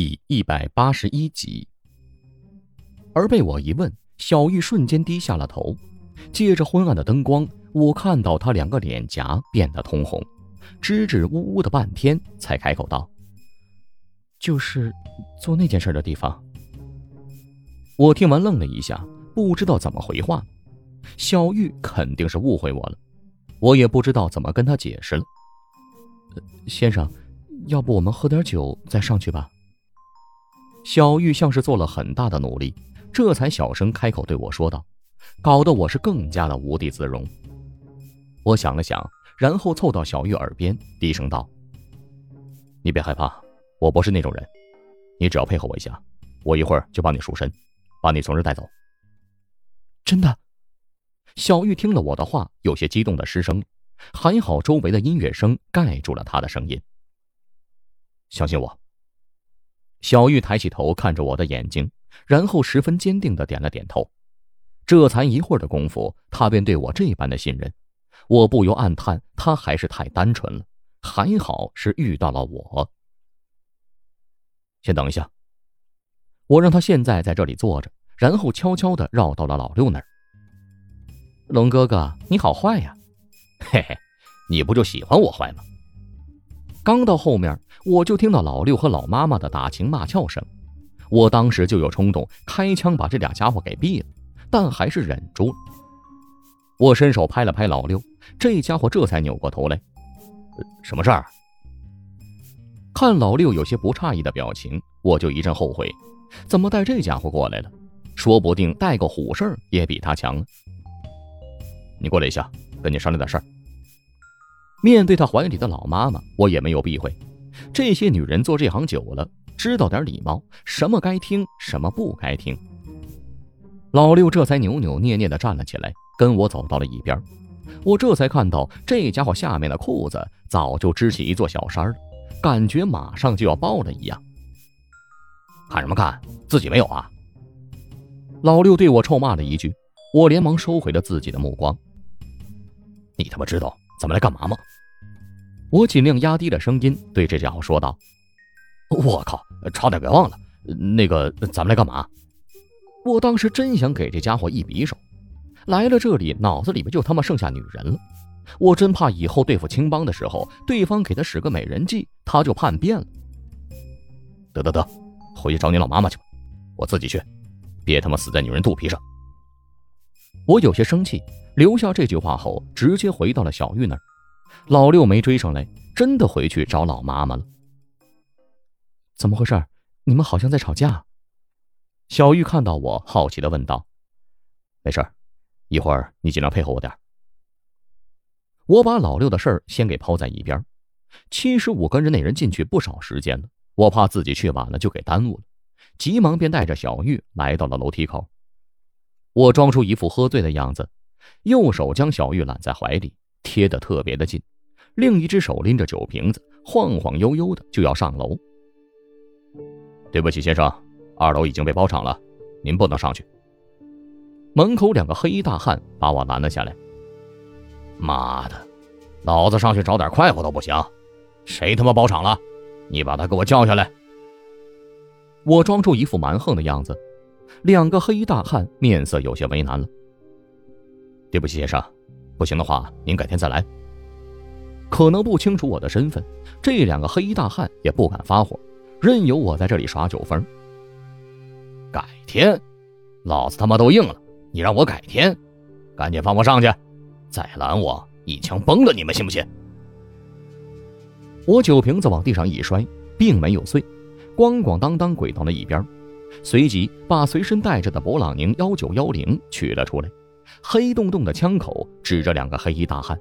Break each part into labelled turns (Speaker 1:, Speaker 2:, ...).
Speaker 1: 第一百八十一集。而被我一问，小玉瞬间低下了头。借着昏暗的灯光，我看到她两个脸颊变得通红，支支吾吾的半天，才开口道：“就是做那件事的地方。”我听完愣了一下，不知道怎么回话。小玉肯定是误会我了，我也不知道怎么跟她解释了。先生，要不我们喝点酒再上去吧？小玉像是做了很大的努力，这才小声开口对我说道，搞得我是更加的无地自容。我想了想，然后凑到小玉耳边低声道：“你别害怕，我不是那种人，你只要配合我一下，我一会儿就帮你赎身。”把你从这带走。真的，小玉听了我的话，有些激动的失声。还好周围的音乐声盖住了她的声音。相信我。小玉抬起头看着我的眼睛，然后十分坚定的点了点头。这才一会儿的功夫，她便对我这般的信任，我不由暗叹，她还是太单纯了。还好是遇到了我。先等一下。我让他现在在这里坐着，然后悄悄的绕到了老六那儿。龙哥哥，你好坏呀！
Speaker 2: 嘿嘿，你不就喜欢我坏吗？
Speaker 1: 刚到后面，我就听到老六和老妈妈的打情骂俏声，我当时就有冲动开枪把这俩家伙给毙了，但还是忍住了。我伸手拍了拍老六，这家伙这才扭过头来。
Speaker 2: 什么事儿？
Speaker 1: 看老六有些不诧异的表情，我就一阵后悔。怎么带这家伙过来了？说不定带个虎事儿也比他强。
Speaker 2: 你过来一下，跟你商量点事儿。
Speaker 1: 面对他怀里的老妈妈，我也没有避讳。这些女人做这行久了，知道点礼貌，什么该听，什么不该听。老六这才扭扭捏捏地站了起来，跟我走到了一边。我这才看到这家伙下面的裤子早就支起一座小山了，感觉马上就要爆了一样。
Speaker 2: 看什么看？自己没有啊！
Speaker 1: 老六对我臭骂了一句，我连忙收回了自己的目光。
Speaker 2: 你他妈知道咱们来干嘛吗？
Speaker 1: 我尽量压低了声音对这家伙说道。
Speaker 2: 我靠，差点给忘了，那个咱们来干嘛？
Speaker 1: 我当时真想给这家伙一匕首，来了这里脑子里面就他妈剩下女人了，我真怕以后对付青帮的时候，对方给他使个美人计，他就叛变了。
Speaker 2: 得得得。回去找你老妈妈去吧，我自己去，别他妈死在女人肚皮上。
Speaker 1: 我有些生气，留下这句话后，直接回到了小玉那儿。老六没追上来，真的回去找老妈妈了。怎么回事？你们好像在吵架。小玉看到我，好奇的问道：“
Speaker 2: 没事一会儿你尽量配合我点
Speaker 1: 我把老六的事儿先给抛在一边。其实我跟着那人进去不少时间了。我怕自己去晚了就给耽误了，急忙便带着小玉来到了楼梯口。我装出一副喝醉的样子，右手将小玉揽在怀里，贴得特别的近，另一只手拎着酒瓶子，晃晃悠悠的就要上楼。
Speaker 2: 对不起，先生，二楼已经被包场了，您不能上去。
Speaker 1: 门口两个黑衣大汉把我拦了下来。
Speaker 2: 妈的，老子上去找点快活都不行，谁他妈包场了？你把他给我叫下来！
Speaker 1: 我装出一副蛮横的样子，两个黑衣大汉面色有些为难了。
Speaker 2: 对不起，先生，不行的话，您改天再来。
Speaker 1: 可能不清楚我的身份，这两个黑衣大汉也不敢发火，任由我在这里耍酒疯。
Speaker 2: 改天，老子他妈都硬了，你让我改天？赶紧放我上去！再拦我，一枪崩了你们，信不信？
Speaker 1: 我酒瓶子往地上一摔，并没有碎，咣咣当当滚到了一边，随即把随身带着的勃朗宁幺九幺零取了出来，黑洞洞的枪口指着两个黑衣大汉。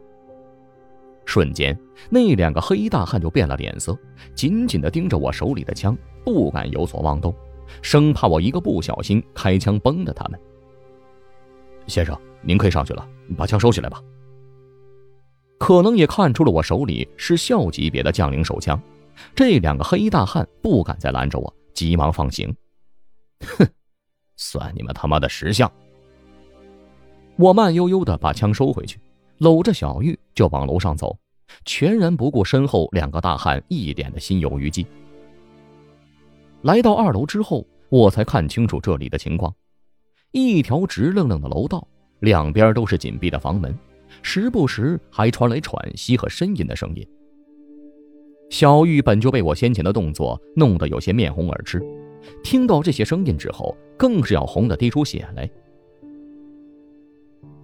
Speaker 1: 瞬间，那两个黑衣大汉就变了脸色，紧紧地盯着我手里的枪，不敢有所妄动，生怕我一个不小心开枪崩了他们。
Speaker 2: 先生，您可以上去了，把枪收起来吧。
Speaker 1: 可能也看出了我手里是校级别的将领手枪，这两个黑衣大汉不敢再拦着我，急忙放行。
Speaker 2: 哼，算你们他妈的识相！
Speaker 1: 我慢悠悠的把枪收回去，搂着小玉就往楼上走，全然不顾身后两个大汉一点的心有余悸。来到二楼之后，我才看清楚这里的情况。一条直愣愣的楼道，两边都是紧闭的房门，时不时还传来喘息和呻吟的声音。小玉本就被我先前的动作弄得有些面红耳赤，听到这些声音之后，更是要红得滴出血来。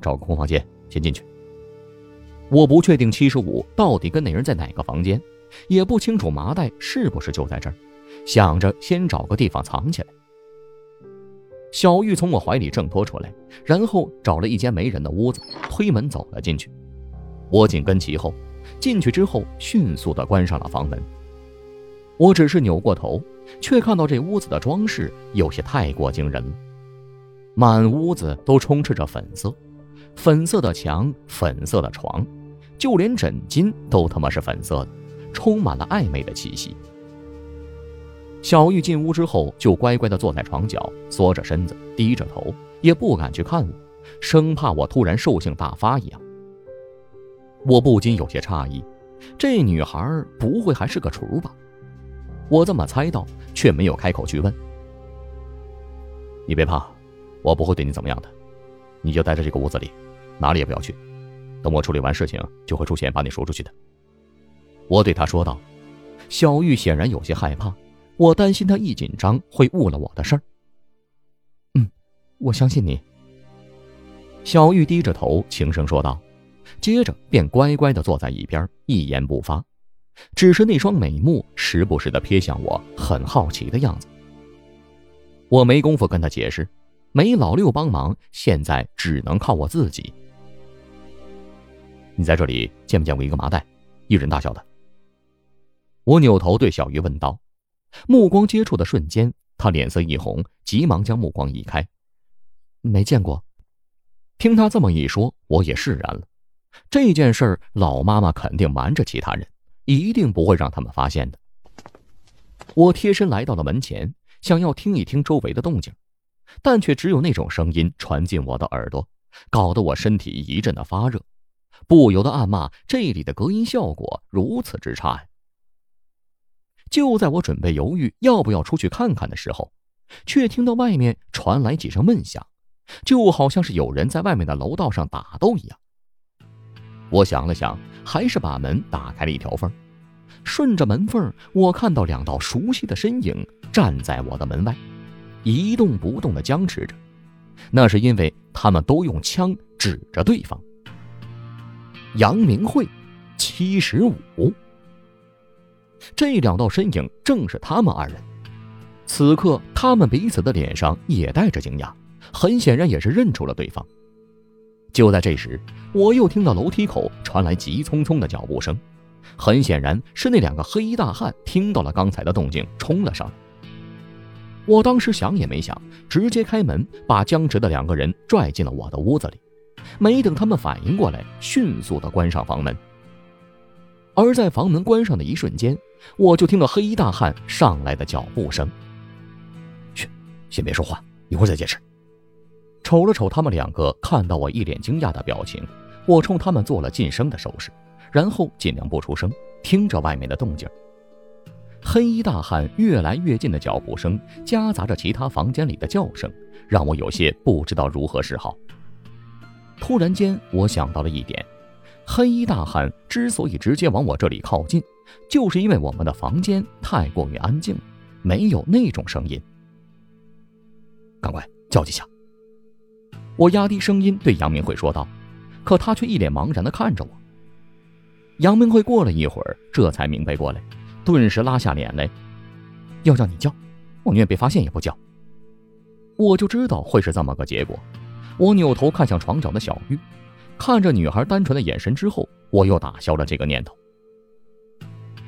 Speaker 1: 找个空房间，先进去。我不确定七十五到底跟那人在哪个房间，也不清楚麻袋是不是就在这儿，想着先找个地方藏起来。小玉从我怀里挣脱出来，然后找了一间没人的屋子，推门走了进去。我紧跟其后，进去之后迅速地关上了房门。我只是扭过头，却看到这屋子的装饰有些太过惊人了，满屋子都充斥着粉色，粉色的墙，粉色的床。就连枕巾都他妈是粉色的，充满了暧昧的气息。小玉进屋之后，就乖乖地坐在床角，缩着身子，低着头，也不敢去看我，生怕我突然兽性大发一样。我不禁有些诧异，这女孩不会还是个雏吧？我这么猜到，却没有开口去问。你别怕，我不会对你怎么样的，你就待在这个屋子里，哪里也不要去。等我处理完事情，就会出钱把你赎出去的。我对他说道。小玉显然有些害怕，我担心他一紧张会误了我的事儿。嗯，我相信你。小玉低着头轻声说道，接着便乖乖地坐在一边，一言不发，只是那双美目时不时地瞥向我，很好奇的样子。我没工夫跟他解释，没老六帮忙，现在只能靠我自己。你在这里见没见过一个麻袋，一人大小的？我扭头对小鱼问道，目光接触的瞬间，他脸色一红，急忙将目光移开。没见过。听他这么一说，我也释然了。这件事儿，老妈妈肯定瞒着其他人，一定不会让他们发现的。我贴身来到了门前，想要听一听周围的动静，但却只有那种声音传进我的耳朵，搞得我身体一阵的发热。不由得暗骂：“这里的隔音效果如此之差呀！”就在我准备犹豫要不要出去看看的时候，却听到外面传来几声闷响，就好像是有人在外面的楼道上打斗一样。我想了想，还是把门打开了一条缝。顺着门缝，我看到两道熟悉的身影站在我的门外，一动不动地僵持着。那是因为他们都用枪指着对方。杨明慧，七十五。这两道身影正是他们二人。此刻，他们彼此的脸上也带着惊讶，很显然也是认出了对方。就在这时，我又听到楼梯口传来急匆匆的脚步声，很显然是那两个黑衣大汉听到了刚才的动静，冲了上来。我当时想也没想，直接开门，把僵直的两个人拽进了我的屋子里。没等他们反应过来，迅速的关上房门。而在房门关上的一瞬间，我就听到黑衣大汉上来的脚步声。去，先别说话，一会儿再解释。瞅了瞅他们两个，看到我一脸惊讶的表情，我冲他们做了噤声的手势，然后尽量不出声，听着外面的动静。黑衣大汉越来越近的脚步声，夹杂着其他房间里的叫声，让我有些不知道如何是好。突然间，我想到了一点：黑衣大汉之所以直接往我这里靠近，就是因为我们的房间太过于安静，没有那种声音。赶快叫几下！我压低声音对杨明慧说道，可他却一脸茫然地看着我。杨明慧过了一会儿，这才明白过来，顿时拉下脸来，要叫你叫，我宁愿被发现也不叫。我就知道会是这么个结果。我扭头看向床角的小玉，看着女孩单纯的眼神之后，我又打消了这个念头。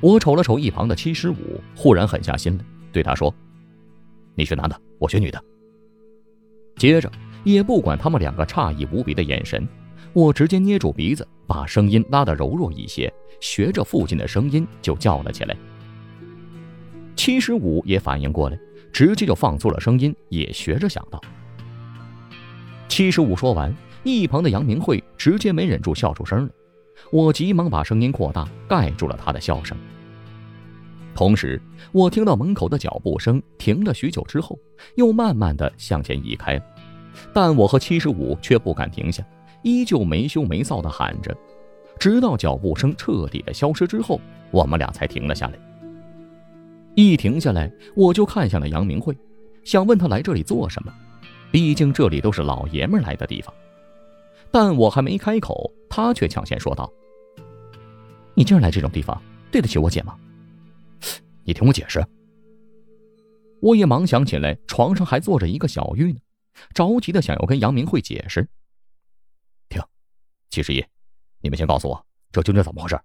Speaker 1: 我瞅了瞅一旁的七十五，忽然狠下心来，对他说：“你学男的，我学女的。”接着，也不管他们两个诧异无比的眼神，我直接捏住鼻子，把声音拉得柔弱一些，学着父亲的声音就叫了起来。七十五也反应过来，直接就放粗了声音，也学着想到。七十五说完，一旁的杨明慧直接没忍住笑出声了。我急忙把声音扩大，盖住了他的笑声。同时，我听到门口的脚步声停了许久之后，又慢慢的向前移开，但我和七十五却不敢停下，依旧没羞没臊的喊着，直到脚步声彻底的消失之后，我们俩才停了下来。一停下来，我就看向了杨明慧，想问他来这里做什么，毕竟这里都是老爷们来的地方。但我还没开口，他却抢先说道：“你竟然来这种地方，对得起我姐吗？”
Speaker 2: 你听我解释。
Speaker 1: 我也忙想起来，床上还坐着一个小玉呢，着急的想要跟杨明慧解释。
Speaker 2: 停，七十一，你们先告诉我，这究竟怎么回事？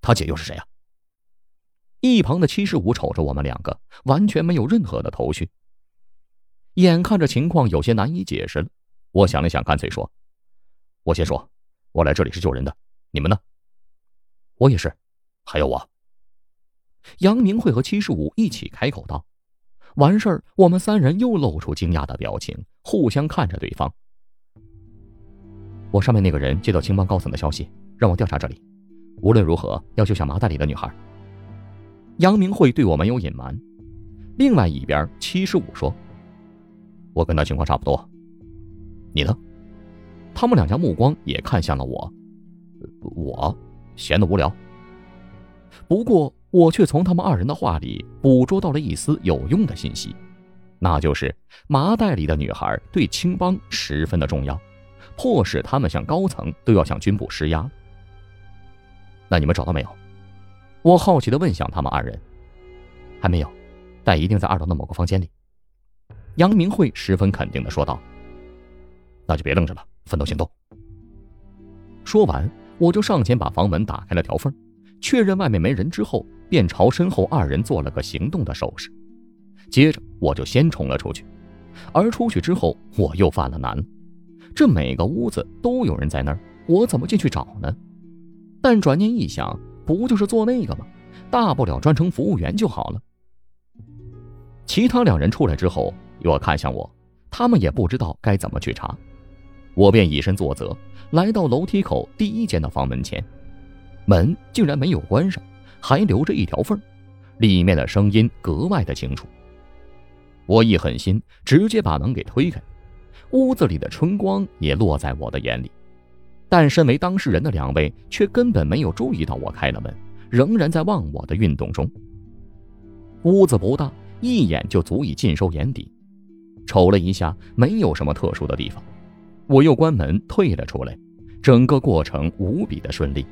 Speaker 2: 他姐又是谁啊？
Speaker 1: 一旁的七十五瞅着我们两个，完全没有任何的头绪。眼看着情况有些难以解释了，我想了想，干脆说：“
Speaker 2: 我先说，我来这里是救人的，你们呢？
Speaker 1: 我也是，
Speaker 2: 还有我。”
Speaker 1: 杨明慧和七十五一起开口道：“完事儿，我们三人又露出惊讶的表情，互相看着对方。我上面那个人接到青帮高层的消息，让我调查这里，无论如何要救下麻袋里的女孩。”杨明慧对我没有隐瞒。另外一边，七十五说：“
Speaker 2: 我跟他情况差不多，你呢？”
Speaker 1: 他们两家目光也看向了我。
Speaker 2: 我闲得无聊。
Speaker 1: 不过。我却从他们二人的话里捕捉到了一丝有用的信息，那就是麻袋里的女孩对青帮十分的重要，迫使他们向高层都要向军部施压。
Speaker 2: 那你们找到没有？
Speaker 1: 我好奇的问向他们二人。还没有，但一定在二楼的某个房间里。杨明慧十分肯定的说道。
Speaker 2: 那就别愣着了，分头行动。
Speaker 1: 说完，我就上前把房门打开了条缝，确认外面没人之后。便朝身后二人做了个行动的手势，接着我就先冲了出去。而出去之后，我又犯了难。这每个屋子都有人在那儿，我怎么进去找呢？但转念一想，不就是做那个吗？大不了专程服务员就好了。其他两人出来之后，又看向我，他们也不知道该怎么去查。我便以身作则，来到楼梯口第一间的房门前，门竟然没有关上。还留着一条缝，里面的声音格外的清楚。我一狠心，直接把门给推开，屋子里的春光也落在我的眼里。但身为当事人的两位却根本没有注意到我开了门，仍然在忘我的运动中。屋子不大，一眼就足以尽收眼底。瞅了一下，没有什么特殊的地方。我又关门退了出来，整个过程无比的顺利。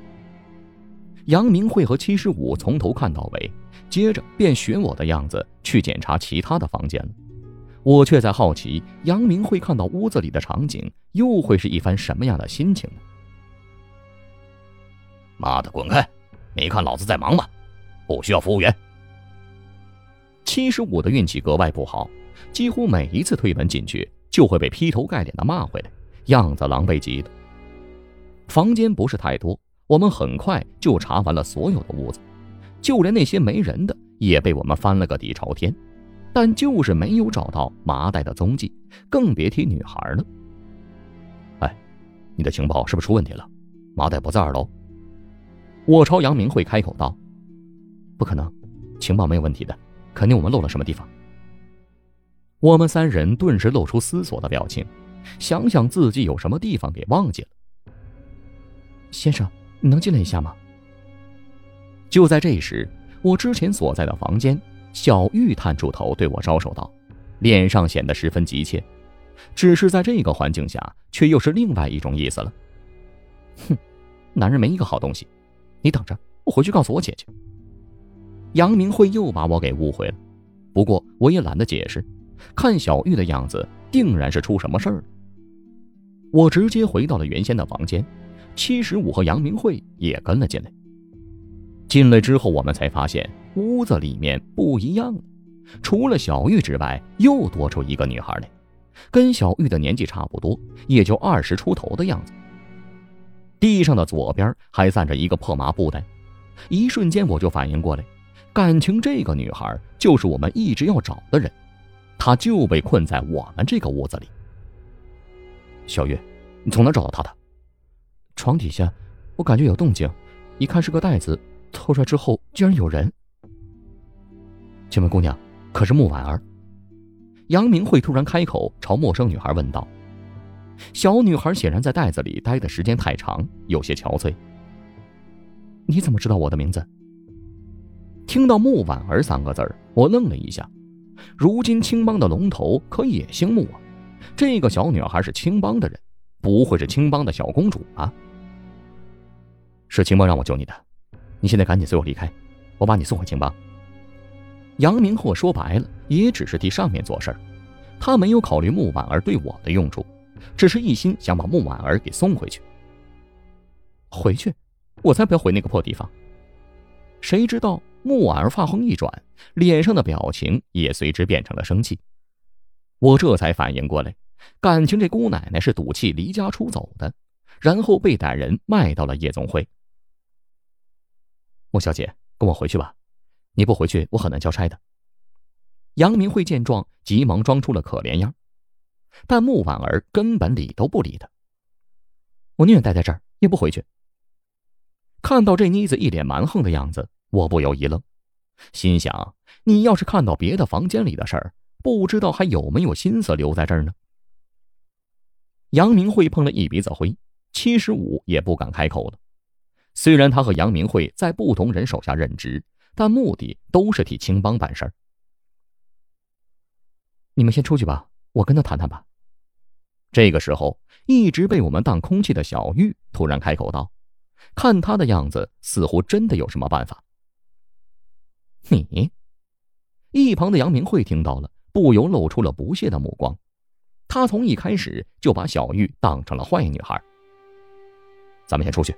Speaker 1: 杨明慧和七十五从头看到尾，接着便学我的样子去检查其他的房间了。我却在好奇，杨明慧看到屋子里的场景，又会是一番什么样的心情呢？
Speaker 2: 妈的，滚开！没看老子在忙吗？不需要服务员。
Speaker 1: 七十五的运气格外不好，几乎每一次推门进去，就会被劈头盖脸的骂回来，样子狼狈极了。房间不是太多。我们很快就查完了所有的屋子，就连那些没人的也被我们翻了个底朝天，但就是没有找到麻袋的踪迹，更别提女孩了。
Speaker 2: 哎，你的情报是不是出问题了？麻袋不在二楼。
Speaker 1: 我朝杨明慧开口道：“不可能，情报没有问题的，肯定我们漏了什么地方。”我们三人顿时露出思索的表情，想想自己有什么地方给忘记了。先生。你能进来一下吗？就在这时，我之前所在的房间，小玉探出头对我招手道，脸上显得十分急切。只是在这个环境下，却又是另外一种意思了。哼，男人没一个好东西，你等着，我回去告诉我姐姐。杨明慧又把我给误会了，不过我也懒得解释，看小玉的样子，定然是出什么事儿了。我直接回到了原先的房间。七十五和杨明慧也跟了进来。进来之后，我们才发现屋子里面不一样了，除了小玉之外，又多出一个女孩来，跟小玉的年纪差不多，也就二十出头的样子。地上的左边还散着一个破麻布袋，一瞬间我就反应过来，感情这个女孩就是我们一直要找的人，她就被困在我们这个屋子里。
Speaker 2: 小月，你从哪找到她的？
Speaker 3: 床底下，我感觉有动静，一看是个袋子，偷出来之后竟然有人。
Speaker 1: 请问姑娘，可是穆婉儿？杨明慧突然开口，朝陌生女孩问道。小女孩显然在袋子里待的时间太长，有些憔悴。你怎么知道我的名字？听到穆婉儿三个字儿，我愣了一下。如今青帮的龙头可也姓穆啊！这个小女孩是青帮的人，不会是青帮的小公主吧？是青帮让我救你的，你现在赶紧随我离开，我把你送回青帮。杨明鹤说白了，也只是替上面做事，他没有考虑穆婉儿对我的用处，只是一心想把穆婉儿给送回去。回去？我才不要回那个破地方！谁知道穆婉儿发横一转，脸上的表情也随之变成了生气。我这才反应过来，感情这姑奶奶是赌气离家出走的，然后被歹人卖到了夜总会。穆小姐，跟我回去吧，你不回去，我很难交差的。杨明慧见状，急忙装出了可怜样，但穆婉儿根本理都不理他。我宁愿待在这儿，也不回去。看到这妮子一脸蛮横的样子，我不由一愣，心想：你要是看到别的房间里的事儿，不知道还有没有心思留在这儿呢？杨明慧碰了一鼻子灰，七十五也不敢开口了。虽然他和杨明慧在不同人手下任职，但目的都是替青帮办事儿。你们先出去吧，我跟他谈谈吧。这个时候，一直被我们当空气的小玉突然开口道。看他的样子，似乎真的有什么办法。你，一旁的杨明慧听到了，不由露出了不屑的目光。他从一开始就把小玉当成了坏女孩。咱们先出去。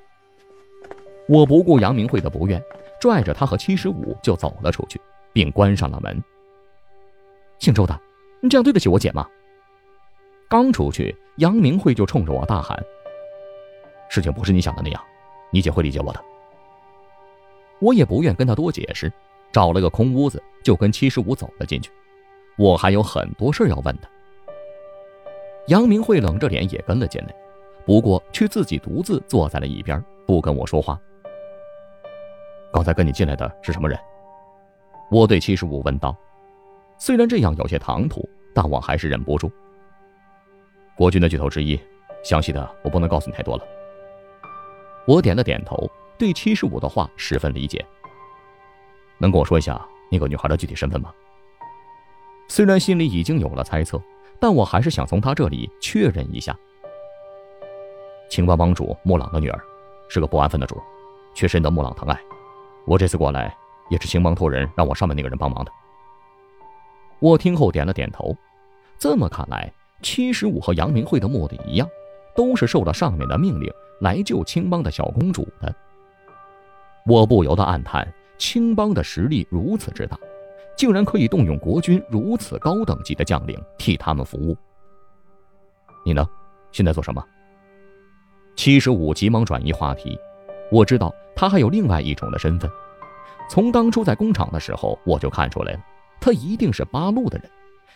Speaker 1: 我不顾杨明慧的不愿，拽着她和七十五就走了出去，并关上了门。姓周的，你这样对得起我姐吗？刚出去，杨明慧就冲着我大喊：“事情不是你想的那样。”你姐会理解我的，我也不愿跟她多解释，找了个空屋子就跟七十五走了进去。我还有很多事要问他。杨明慧冷着脸也跟了进来，不过却自己独自坐在了一边，不跟我说话。刚才跟你进来的是什么人？我对七十五问道。虽然这样有些唐突，但我还是忍不住。国军的巨头之一，详细的我不能告诉你太多了。我点了点头，对七十五的话十分理解。能跟我说一下那个女孩的具体身份吗？虽然心里已经有了猜测，但我还是想从她这里确认一下。青帮帮主穆朗的女儿，是个不安分的主，却深得穆朗疼爱。我这次过来也是青帮托人让我上面那个人帮忙的。我听后点了点头。这么看来，七十五和杨明慧的目的一样，都是受了上面的命令。来救青帮的小公主的，我不由得暗叹：青帮的实力如此之大，竟然可以动用国军如此高等级的将领替他们服务。你呢？现在做什么？七十五急忙转移话题。我知道他还有另外一种的身份，从当初在工厂的时候我就看出来了，他一定是八路的人。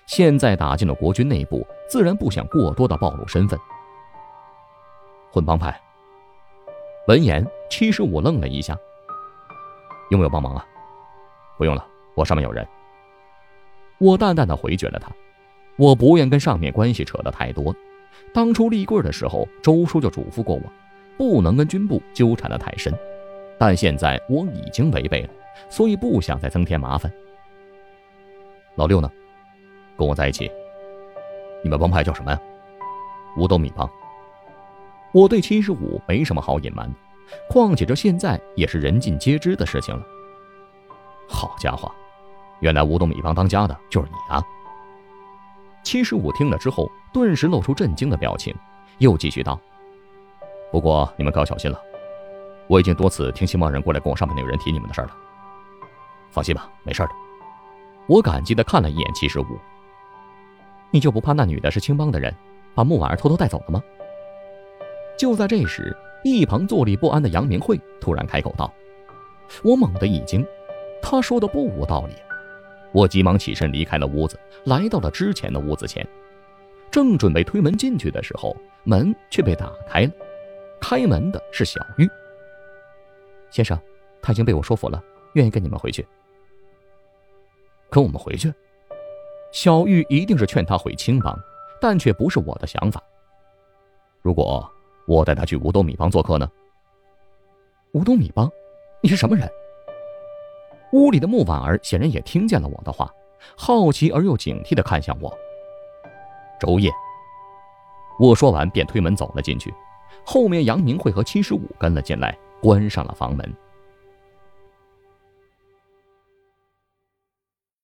Speaker 1: 现在打进了国军内部，自然不想过多的暴露身份。混帮派。闻言，七十五愣了一下。有没有帮忙啊？不用了，我上面有人。我淡淡的回绝了他。我不愿跟上面关系扯得太多。当初立棍的时候，周叔就嘱咐过我，不能跟军部纠缠的太深。但现在我已经违背了，所以不想再增添麻烦。老六呢？跟我在一起。你们帮派叫什么呀？五斗米帮。我对七十五没什么好隐瞒的，况且这现在也是人尽皆知的事情了。好家伙，原来吴东米帮当家的就是你啊！七十五听了之后，顿时露出震惊的表情，又继续道：“不过你们可要小心了，我已经多次听青帮人过来跟我上面那个人提你们的事了。放心吧，没事的。”我感激的看了一眼七十五，你就不怕那女的是青帮的人，把木婉儿偷偷带走了吗？就在这时，一旁坐立不安的杨明慧突然开口道：“我猛地一惊，他说的不无道理。”我急忙起身离开了屋子，来到了之前的屋子前，正准备推门进去的时候，门却被打开了。开门的是小玉。先生，他已经被我说服了，愿意跟你们回去。跟我们回去。小玉一定是劝他回青帮，但却不是我的想法。
Speaker 2: 如果我带他去五斗米帮做客呢？
Speaker 1: 五斗米帮，你是什么人？屋里的穆婉儿显然也听见了我的话，好奇而又警惕地看向我。
Speaker 2: 周夜。我说完便推门走了进去，
Speaker 1: 后面杨明慧和七十五跟了进来，关上了房门。